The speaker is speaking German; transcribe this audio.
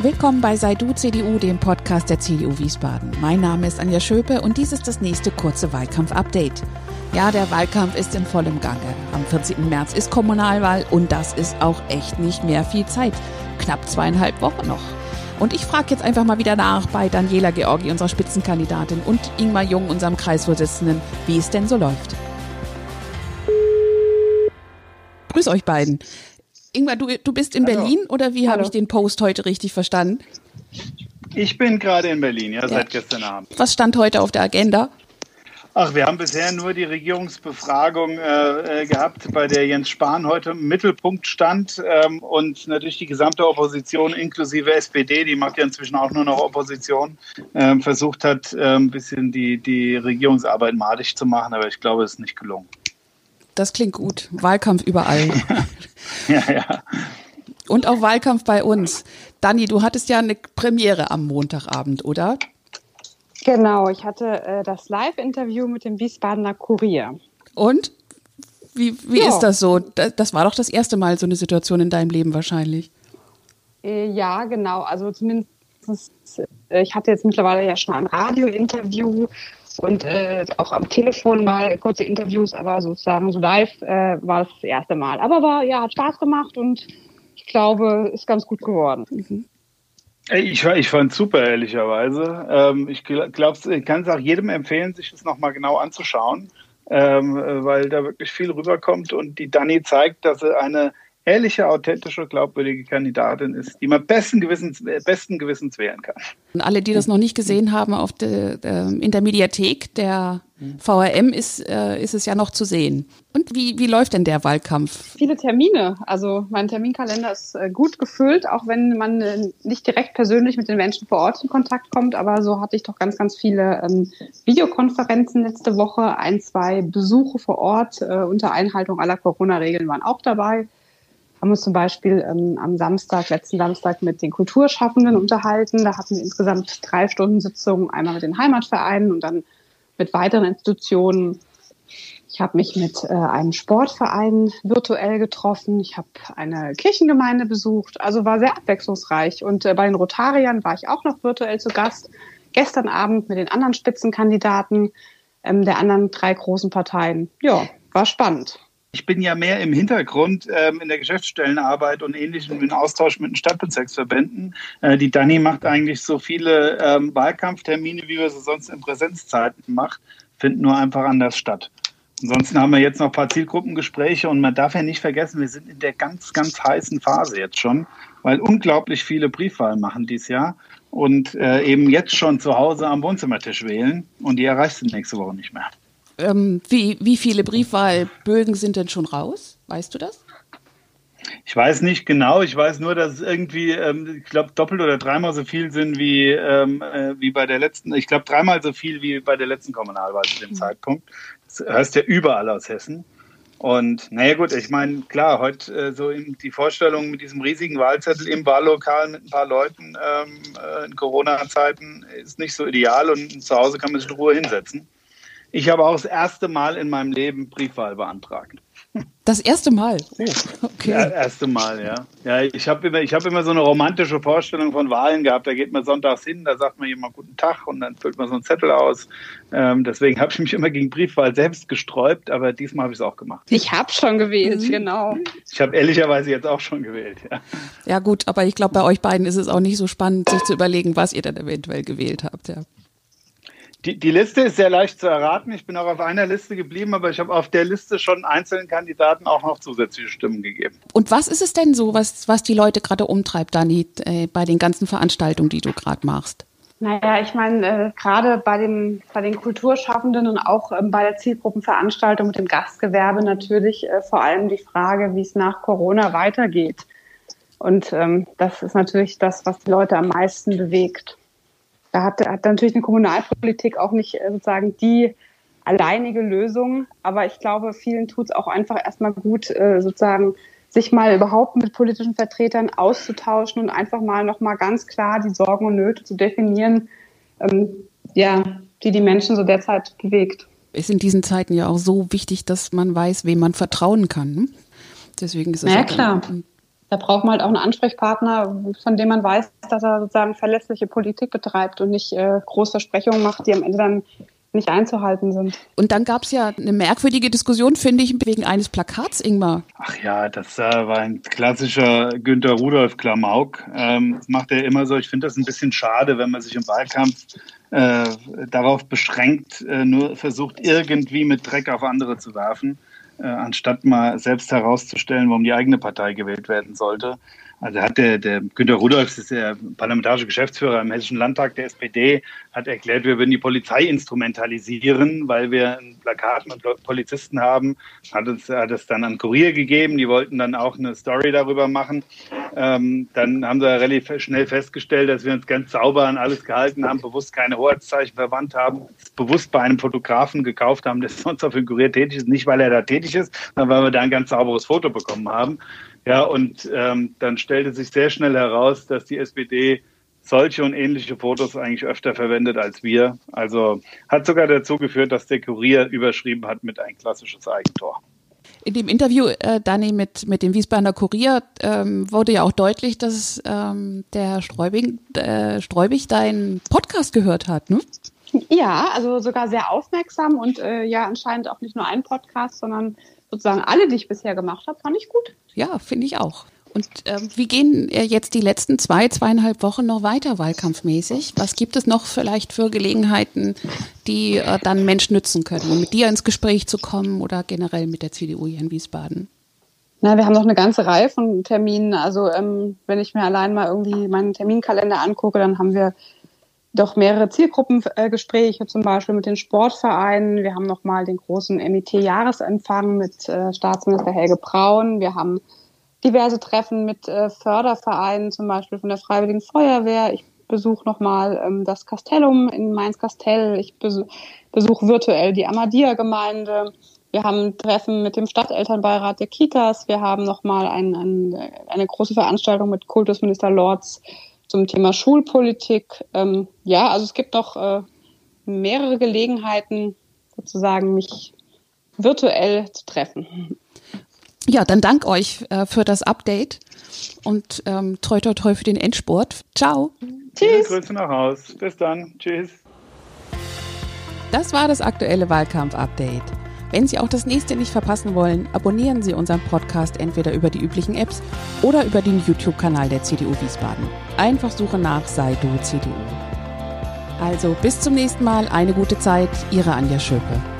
Willkommen bei Sei Du CDU, dem Podcast der CDU Wiesbaden. Mein Name ist Anja Schöpe und dies ist das nächste kurze Wahlkampf-Update. Ja, der Wahlkampf ist in vollem Gange. Am 14. März ist Kommunalwahl und das ist auch echt nicht mehr viel Zeit. Knapp zweieinhalb Wochen noch. Und ich frage jetzt einfach mal wieder nach bei Daniela Georgi, unserer Spitzenkandidatin, und Ingmar Jung, unserem Kreisvorsitzenden, wie es denn so läuft. Grüß euch beiden. Ingmar, du, du bist in Hallo. Berlin oder wie habe ich den Post heute richtig verstanden? Ich bin gerade in Berlin, ja, ja, seit gestern Abend. Was stand heute auf der Agenda? Ach, wir haben bisher nur die Regierungsbefragung äh, äh, gehabt, bei der Jens Spahn heute im Mittelpunkt stand ähm, und natürlich die gesamte Opposition inklusive SPD, die macht ja inzwischen auch nur noch Opposition, äh, versucht hat, äh, ein bisschen die, die Regierungsarbeit madig zu machen, aber ich glaube, es ist nicht gelungen. Das klingt gut. Wahlkampf überall. ja, ja. Und auch Wahlkampf bei uns. Dani, du hattest ja eine Premiere am Montagabend, oder? Genau, ich hatte äh, das Live-Interview mit dem Wiesbadener Kurier. Und? Wie, wie ja. ist das so? Das, das, war doch das erste Mal so eine Situation in deinem Leben wahrscheinlich. Äh, ja, genau. Also zumindest, äh, ich hatte jetzt mittlerweile ja schon ein Radio-Interview und äh, auch am Telefon mal kurze Interviews, aber sozusagen so live äh, war es das erste Mal. Aber war, ja, hat Spaß gemacht und ich glaube, ist ganz gut geworden. Mhm. Ich, ich fand es super, ehrlicherweise. Ähm, ich glaube, ich kann es auch jedem empfehlen, sich das nochmal genau anzuschauen, ähm, weil da wirklich viel rüberkommt und die Dani zeigt, dass sie eine ehrliche, authentische, glaubwürdige Kandidatin ist, die man besten Gewissens, besten Gewissens wählen kann. Und alle, die das noch nicht gesehen haben, auf de, äh, in der Mediathek der VRM ist, äh, ist es ja noch zu sehen. Und wie, wie läuft denn der Wahlkampf? Viele Termine. Also mein Terminkalender ist äh, gut gefüllt, auch wenn man äh, nicht direkt persönlich mit den Menschen vor Ort in Kontakt kommt. Aber so hatte ich doch ganz, ganz viele ähm, Videokonferenzen letzte Woche. Ein, zwei Besuche vor Ort äh, unter Einhaltung aller Corona-Regeln waren auch dabei haben uns zum Beispiel ähm, am Samstag, letzten Samstag mit den Kulturschaffenden unterhalten. Da hatten wir insgesamt drei Stunden Sitzungen, einmal mit den Heimatvereinen und dann mit weiteren Institutionen. Ich habe mich mit äh, einem Sportverein virtuell getroffen. Ich habe eine Kirchengemeinde besucht. Also war sehr abwechslungsreich. Und äh, bei den Rotariern war ich auch noch virtuell zu Gast. Gestern Abend mit den anderen Spitzenkandidaten ähm, der anderen drei großen Parteien. Ja, war spannend. Ich bin ja mehr im Hintergrund ähm, in der Geschäftsstellenarbeit und ähnlichem im Austausch mit den Stadtbezirksverbänden. Äh, die Dani macht eigentlich so viele ähm, Wahlkampftermine, wie wir sie sonst in Präsenzzeiten macht, finden nur einfach anders statt. Ansonsten haben wir jetzt noch ein paar Zielgruppengespräche und man darf ja nicht vergessen, wir sind in der ganz, ganz heißen Phase jetzt schon, weil unglaublich viele Briefwahlen machen dieses Jahr und äh, eben jetzt schon zu Hause am Wohnzimmertisch wählen und die erreichst du nächste Woche nicht mehr. Ähm, wie, wie viele Briefwahlbögen sind denn schon raus? Weißt du das? Ich weiß nicht genau. Ich weiß nur, dass es irgendwie, ähm, ich glaube, doppelt oder dreimal so viel sind wie, ähm, äh, wie bei der letzten. Ich glaube, dreimal so viel wie bei der letzten Kommunalwahl zu dem mhm. Zeitpunkt. Das hörst ja überall aus Hessen. Und naja gut, ich meine, klar, heute äh, so die Vorstellung mit diesem riesigen Wahlzettel im Wahllokal mit ein paar Leuten ähm, äh, in Corona-Zeiten ist nicht so ideal und zu Hause kann man sich in Ruhe hinsetzen. Ich habe auch das erste Mal in meinem Leben Briefwahl beantragt. Das erste Mal? Oh, okay. Ja, erste Mal, ja. Ja, ich habe immer, hab immer so eine romantische Vorstellung von Wahlen gehabt. Da geht man sonntags hin, da sagt man jemand Guten Tag und dann füllt man so einen Zettel aus. Ähm, deswegen habe ich mich immer gegen Briefwahl selbst gesträubt, aber diesmal habe ich es auch gemacht. Ich habe schon gewählt, mhm. genau. Ich habe ehrlicherweise jetzt auch schon gewählt, ja. Ja gut, aber ich glaube, bei euch beiden ist es auch nicht so spannend, sich zu überlegen, was ihr dann eventuell gewählt habt, ja. Die, die Liste ist sehr leicht zu erraten. Ich bin auch auf einer Liste geblieben, aber ich habe auf der Liste schon einzelnen Kandidaten auch noch zusätzliche Stimmen gegeben. Und was ist es denn so, was, was die Leute gerade umtreibt, Dani, äh, bei den ganzen Veranstaltungen, die du gerade machst? Naja, ich meine, äh, gerade bei, dem, bei den Kulturschaffenden und auch ähm, bei der Zielgruppenveranstaltung mit dem Gastgewerbe natürlich äh, vor allem die Frage, wie es nach Corona weitergeht. Und ähm, das ist natürlich das, was die Leute am meisten bewegt. Da hat, hat natürlich eine Kommunalpolitik auch nicht äh, sozusagen die alleinige Lösung. Aber ich glaube, vielen tut es auch einfach erstmal gut, äh, sozusagen sich mal überhaupt mit politischen Vertretern auszutauschen und einfach mal nochmal ganz klar die Sorgen und Nöte zu definieren, ähm, ja, die die Menschen so derzeit bewegt. Ist in diesen Zeiten ja auch so wichtig, dass man weiß, wem man vertrauen kann. Ne? Deswegen ist es ja, klar. Da braucht man halt auch einen Ansprechpartner, von dem man weiß, dass er sozusagen verlässliche Politik betreibt und nicht äh, Großversprechungen macht, die am Ende dann nicht einzuhalten sind. Und dann gab es ja eine merkwürdige Diskussion, finde ich, wegen eines Plakats, Ingmar. Ach ja, das äh, war ein klassischer Günter Rudolf Klamauk. Ähm, das macht er immer so. Ich finde das ein bisschen schade, wenn man sich im Wahlkampf äh, darauf beschränkt, äh, nur versucht, irgendwie mit Dreck auf andere zu werfen, anstatt mal selbst herauszustellen, warum die eigene Partei gewählt werden sollte. Also hat der, der Günter Rudolph, ist der parlamentarische Geschäftsführer im Hessischen Landtag der SPD, hat erklärt, wir würden die Polizei instrumentalisieren, weil wir Plakaten und Polizisten haben. Hat es, hat es dann an Kurier gegeben, die wollten dann auch eine Story darüber machen. Ähm, dann haben sie relativ schnell festgestellt, dass wir uns ganz sauber an alles gehalten haben, bewusst keine Hoheitszeichen verwandt haben, bewusst bei einem Fotografen gekauft haben, der sonst auf dem Kurier tätig ist, nicht weil er da tätig ist, sondern weil wir da ein ganz sauberes Foto bekommen haben. Ja, und ähm, dann stellte sich sehr schnell heraus, dass die SPD solche und ähnliche Fotos eigentlich öfter verwendet als wir. Also hat sogar dazu geführt, dass der Kurier überschrieben hat mit ein klassisches Eigentor. In dem Interview, äh, Dani, mit, mit dem Wiesbadener Kurier ähm, wurde ja auch deutlich, dass ähm, der Streubig, äh, Streubig deinen Podcast gehört hat, ne? Ja, also sogar sehr aufmerksam und äh, ja anscheinend auch nicht nur ein Podcast, sondern sozusagen alle, die ich bisher gemacht habe, fand ich gut. Ja, finde ich auch. Und äh, wie gehen äh, jetzt die letzten zwei, zweieinhalb Wochen noch weiter wahlkampfmäßig? Was gibt es noch vielleicht für Gelegenheiten, die äh, dann Menschen nützen können, um mit dir ins Gespräch zu kommen oder generell mit der CDU hier in Wiesbaden? Na, wir haben noch eine ganze Reihe von Terminen. Also ähm, wenn ich mir allein mal irgendwie meinen Terminkalender angucke, dann haben wir doch mehrere Zielgruppengespräche, zum Beispiel mit den Sportvereinen. Wir haben nochmal den großen MIT-Jahresempfang mit äh, Staatsminister Helge Braun. Wir haben diverse Treffen mit äh, Fördervereinen, zum Beispiel von der Freiwilligen Feuerwehr. Ich besuche nochmal ähm, das Castellum in Mainz-Kastell. Ich besuche besuch virtuell die Amadia-Gemeinde. Wir haben Treffen mit dem Stadtelternbeirat der Kitas. Wir haben nochmal ein, ein, eine große Veranstaltung mit Kultusminister Lorz zum Thema Schulpolitik. Ähm, ja, also es gibt noch äh, mehrere Gelegenheiten, sozusagen mich virtuell zu treffen. Ja, dann dank euch äh, für das Update und ähm, toi toi toi für den Endspurt. Ciao. Tschüss. Grüße nach Haus. Bis dann. Tschüss. Das war das aktuelle Wahlkampf-Update. Wenn Sie auch das nächste nicht verpassen wollen, abonnieren Sie unseren Podcast entweder über die üblichen Apps oder über den YouTube-Kanal der CDU Wiesbaden. Einfach suche nach Sei du CDU. Also bis zum nächsten Mal, eine gute Zeit, Ihre Anja Schöpe.